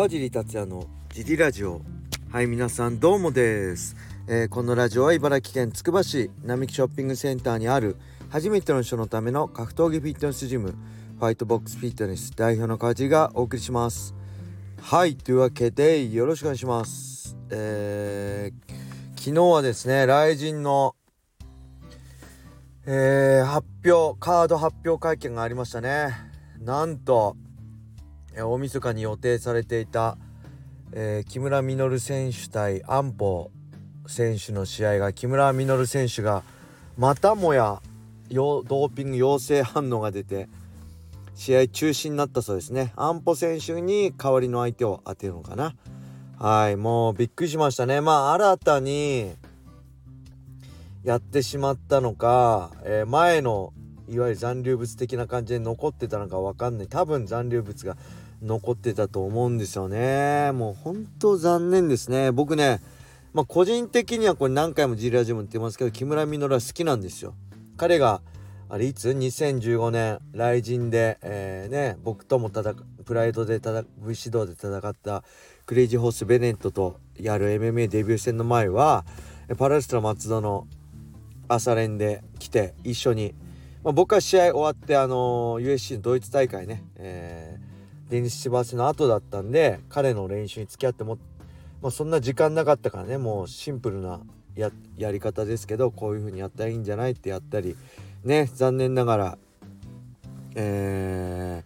川尻達也のジリラジオ。はい皆さんどうもです、えー、このラジオは茨城県つくば市並木ショッピングセンターにある初めての人のための格闘技フィットネスジムファイトボックスフィットネス代表の川尻がお送りします。はいというわけでよろしくお願いします。えー、昨日はですね雷神のえー、発表カード発表会見がありましたね。なんと大晦日に予定されていた、えー、木村稔選手対安保選手の試合が木村稔選手がまたもやドーピング陽性反応が出て試合中止になったそうですね。安保選手に代わりの相手を当てるのかな。はいもうびっくりしましたね。まあ新たにやってしまったのか、えー、前のいわゆる残留物的な感じで残ってたのか分かんない。多分残留物が残ってたと思うんですよね。もう本当残念ですね。僕ねまあ個人的にはこれ何回もジリアジムって言ってますけど木村稔は好きなんですよ。彼があれいつ？2015年雷神で、えー、ね僕とも戦プライドで戦 V 指導で戦ったクレイジーホースベネットとやる MMA デビュー戦の前はパラレストラ松田の朝練で来て一緒に、まあ、僕は試合終わってあのー、USC のドイツ大会ね、えー、デニス・シバスの後だったんで彼の練習に付き合っても、まあ、そんな時間なかったからねもうシンプルなややり方ですけどこういう風にやったらいいんじゃないってやったりね残念ながらえ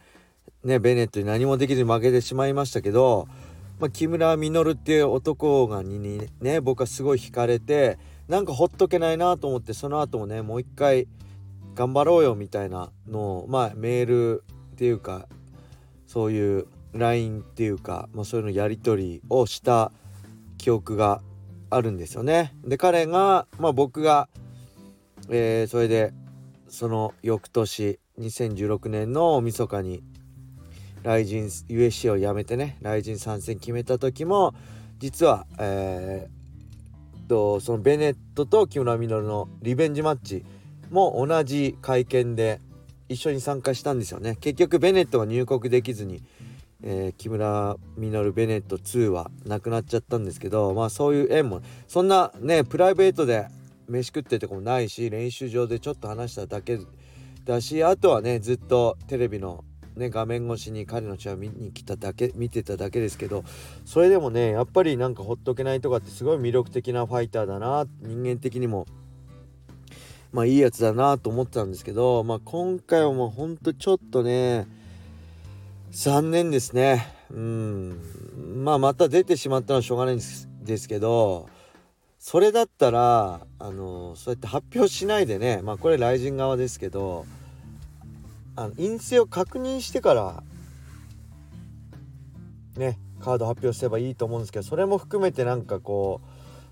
ー、ねベネットに何もできずに負けてしまいましたけど、まあ、木村稔っていう男がにね僕はすごい惹かれてなんかほっとけないなと思ってその後もねもう一回頑張ろうよみたいなのをまあメールっていうかそういう LINE っていうか、まあ、そういうのやり取りをした記憶があるんですよね。で彼がまあ僕が、えー、それでその翌年2016年の大晦日にライジン USC を辞めてねライジン参戦決めた時も実は、えとそのベネットと木村稔のリベンジマッチも同じ会見で一緒に参加したんですよね。結局ベネットが入国できずに、えー、木村稔ベネット2はなくなっちゃったんですけどまあそういう縁もそんなねプライベートで飯食ってるとこもないし練習場でちょっと話しただけだしあとはねずっとテレビのね、画面越しに彼の試合を見に来ただけ見てただけですけどそれでもねやっぱりなんかほっとけないとかってすごい魅力的なファイターだな人間的にもまあいいやつだなと思ってたんですけど、まあ、今回はもうほんとちょっとね残念ですね。うん。まあまた出てしまったのはしょうがないんですですけどそれだったらあのそうやって発表しないでねまあこれ雷神側ですけどあの陰性を確認してからねカード発表すればいいと思うんですけどそれも含めてなんかこ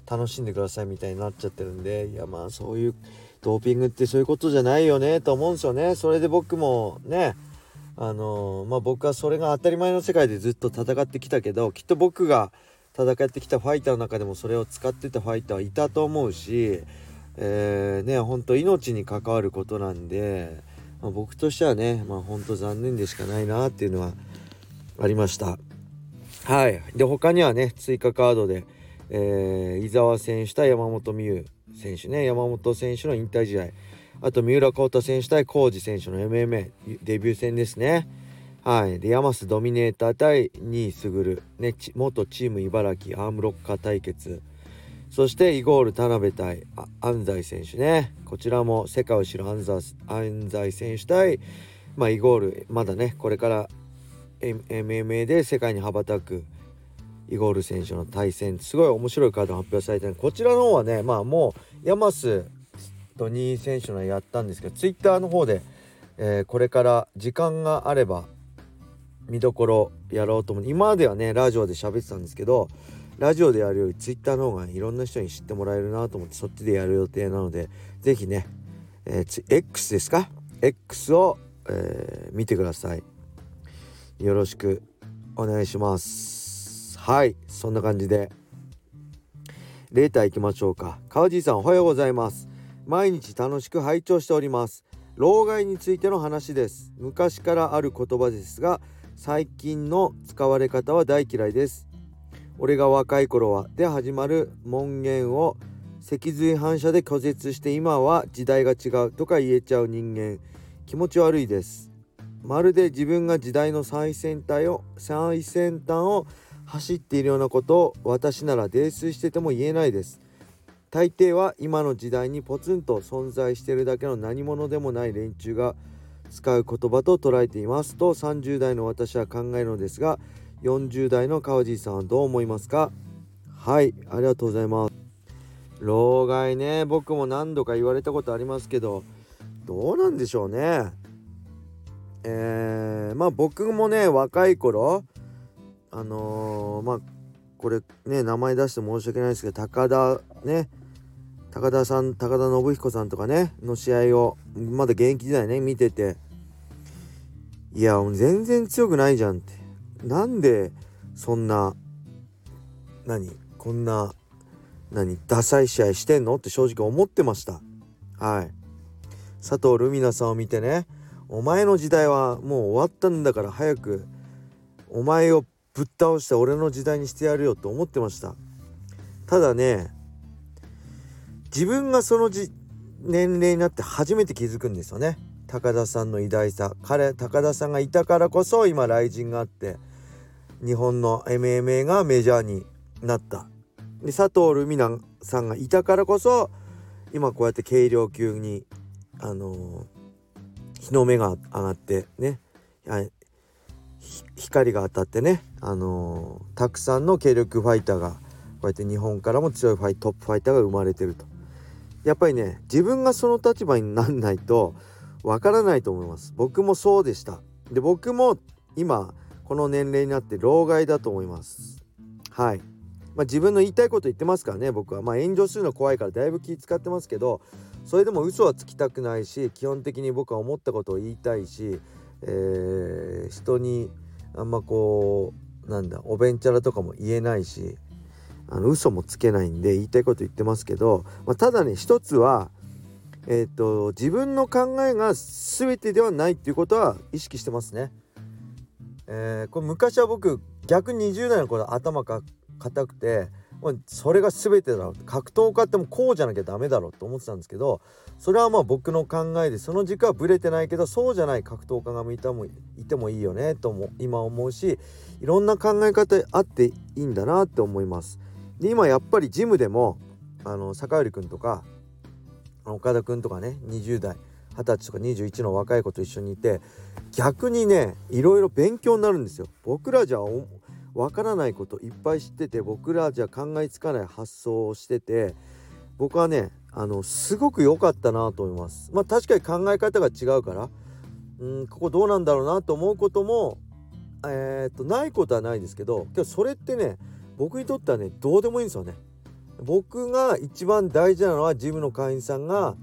う楽しんでくださいみたいになっちゃってるんでいやまあそういうドーピングってそういうことじゃないよねと思うんですよね。それで僕もねあのー、まあ僕はそれが当たり前の世界でずっと戦ってきたけどきっと僕が戦ってきたファイターの中でもそれを使ってたファイターはいたと思うしえー、ねほんと命に関わることなんでまあ、僕としてはねまあほんと残念でしかないなっていうのはありました。はい。で他にはね追加カードで、えー、伊沢選手対山本美優。選手ね。山本選手の引退試合。あと三浦幸太選手対浩二選手の MMA デビュー戦ですね。はい。で、山須ドミネーター対新井卓、ね、元チーム茨城アームロッカー対決。そしてイゴール田辺対安西選手ね。こちらも世界を知る安西選手対、まあ、イゴールまだねこれから MMA で世界に羽ばたくイゴール選手の対戦すごい面白いカード発表されてるこちらの方はねまあもうヤマスと2位選手のやったんですけどツイッターの方で、えー、これから時間があれば見どころやろうと思う。今まではねラジオで喋ってたんですけどラジオでやるより Twitter の方がいろんな人に知ってもらえるなと思ってそっちでやる予定なので是非ね、えー、X ですか？X を、えー、見てください。よろしくお願いします。はいそんな感じで。レーター行きましょうか。川地さんおはようございます。毎日楽しく拝聴しております。老害についての話です。昔からある言葉ですが最近の使われ方は大嫌いです。俺が若い頃はで始まる門限を脊髄反射で拒絶して今は時代が違うとか言えちゃう人間。気持ち悪いです。まるで自分が時代の最先端を最先端を走っているようなことを私なら泥酔してても言えないです。大抵は今の時代にポツンと存在してるだけの何者でもない連中が使う言葉と捉えていますと30代の私は考えるのですが40代の川地さんはどう思いますか？はいありがとうございます。老害ね僕も何度か言われたことありますけどどうなんでしょうね。えー、まあ僕もね若い頃あのー、まあこれね名前出して申し訳ないですけど高田ね高田さん高田信彦さんとかねの試合をまだ現役時代ね見てていや全然強くないじゃんって。なんでそんな何こんな何ダサい試合してんの？って正直思ってました。はい。佐藤ルミナさんを見てねお前の時代はもう終わったんだから早くお前をぶっ倒して俺の時代にしてやるよと思ってました。ただね自分がその年齢になって初めて気づくんですよね。高田さんの偉大さ。彼高田さんがいたからこそ今雷神があって日本の MMA がメジャーになった。で佐藤ルミナさんがいたからこそ今こうやって軽量級にあのー、日の目が上がってね光が当たってね、あのー、たくさんの軽力ファイターがこうやって日本からも強いファイトップファイターが生まれてると。やっぱりね自分がその立場になんないとわからないと思います。僕もそうでした。で僕も今この年齢になって老害だと思います。はい。まあ、自分の言いたいこと言ってますからね僕は。まあ炎上するの怖いからだいぶ気使ってますけどそれでも嘘はつきたくないし基本的に僕は思ったことを言いたいし、えー、人にあんまこうなんだおべんちゃらとかも言えないしあの嘘もつけないんで言いたいこと言ってますけど、まあ、ただね一つはえっ、ー、と自分の考えが全てではないっていうことは意識してますね。えー、これ昔は僕逆に20代の頃頭か硬くてそれが全てだろう格闘家ってもこうじゃなきゃダメだろうと思ってたんですけどそれはまあ僕の考えでその軸はブレてないけどそうじゃない格闘家がいてもいてもいいよねとも今思うしいろんな考え方あっていいんだなって思います。で今やっぱりジムでもあの坂寄君とか岡田君とかね20代20歳とか21の若い子と一緒にいて逆にねいろいろ勉強になるんですよ。僕らじゃわからないこといっぱい知ってて僕らじゃ考えつかない発想をしてて僕はねあのすごく良かったなと思います。まあ確かに考え方が違うからうんここどうなんだろうなと思うこともえー、っとないことはないですけど今日それってね僕にとってはねどうでもいいんですよね。僕が一番大事なのはジムの会員さんが、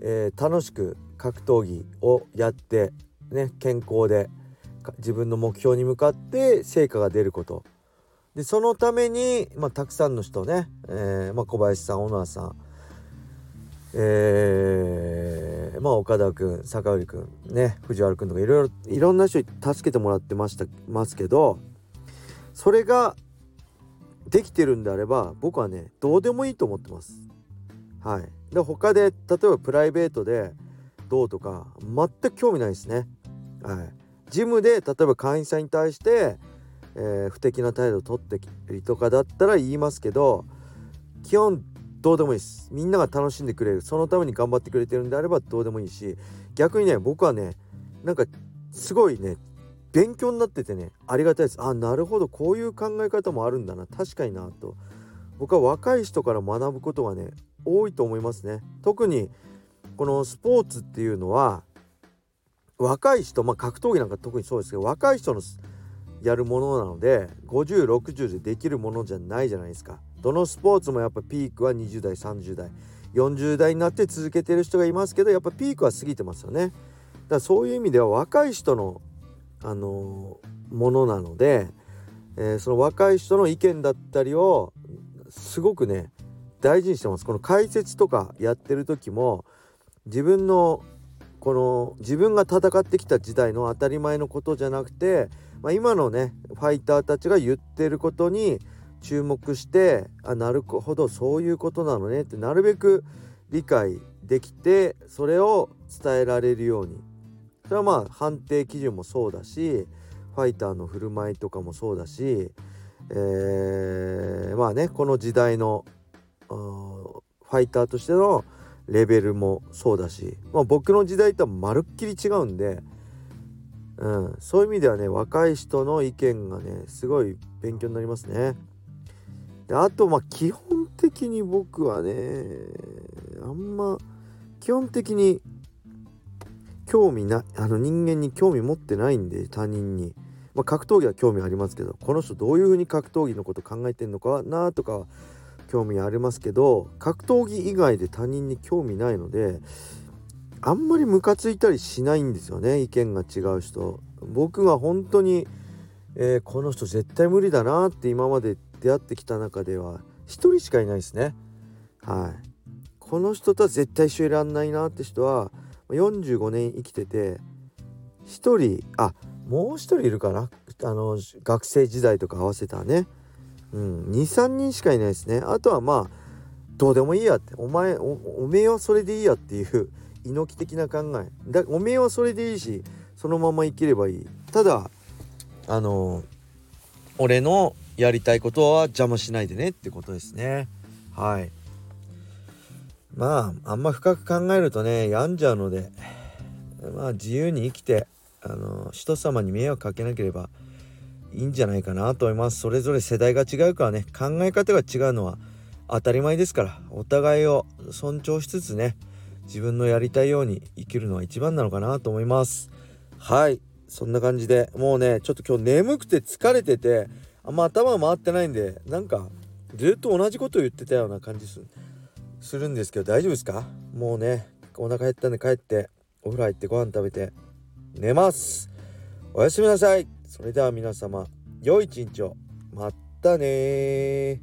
えー、楽しく格闘技をやってね健康で自分の目標に向かって成果が出ることでそのために、まあ、たくさんの人ね、えーまあ、小林さん小野さんえー、まあ岡田君坂上君ね藤原君とかいろいろいろんな人に助けてもらってましたますけどそれができてるんであれば僕はねどうでもいいと思ってます。はい、で他で例えばプライベートでどうとか全く興味ないですね。はい、ジムで例えば会員さんに対して、えー、不適な態度を取ってきたりとかだったら言いますけど基本どうでもいいです。みんなが楽しんでくれる。そのために頑張ってくれてるんであればどうでもいいし逆にね僕はねなんかすごいね勉強になっててねありがたいです。あなるほど。こういう考え方もあるんだな。確かになと。僕は若い人から学ぶことがね多いと思いますね。特にこのスポーツっていうのは若い人まあ格闘技なんか特にそうですけど若い人のやるものなので5060でできるものじゃないじゃないですか。どのスポーツもやっぱピークは20代30代40代になって続けてる人がいますけどやっぱピークは過ぎてますよね。だからそういう意味では若い人のあのー、ものなので、えー、その若い人の意見だったりをすごくね大事にしてます。この解説とかやってる時も自分のこの自分が戦ってきた時代の当たり前のことじゃなくて、まあ、今のねファイターたちが言ってることに注目してあなるほどそういうことなのねってなるべく理解できてそれを伝えられるように。それはまあ判定基準もそうだしファイターの振る舞いとかもそうだし、えー、まあねこの時代のファイターとしてのレベルもそうだし、まあ、僕の時代とはまるっきり違うんで、うん、そういう意味ではね若い人の意見がねすごい勉強になりますね。であとまあ基本的に僕はねあんま基本的に興味なあの人間に興味持ってないんで他人に、まあ、格闘技は興味ありますけどこの人どういう風に格闘技のこと考えてんのかなとか興味ありますけど格闘技以外で他人に興味ないのであんまりムカついたりしないんですよね意見が違う人。僕が本当に、えー、この人絶対無理だなって今まで出会ってきた中では1人しかいないですね。はい。この人とは絶対一緒いらんないなって人は45年生きてて1人あもう1人いるかな。あの学生時代とか合わせたね。うん。23人しかいないですね。あとはまあどうでもいいやって。お前おめえはそれでいいやっていう 猪木的な考え。だおめえはそれでいいしそのまま生きればいい。ただあの俺のやりたいことは邪魔しないでねってことですね。はい。まああんま深く考えるとね病んじゃうのでまあ自由に生きてあの人様に迷惑かけなければいいんじゃないかなと思います。それぞれ世代が違うからね。考え方が違うのは当たり前ですから。お互いを尊重しつつね。自分のやりたいように生きるのは一番なのかなと思います。はい。そんな感じでもうねちょっと今日眠くて疲れててあんま頭回ってないんでなんかずっと同じこと言ってたような感じすするんですけど大丈夫ですか？もうねお腹減ったんで帰ってお風呂入ってご飯食べて寝ます。おやすみなさい。それでは皆様良い一日を。またね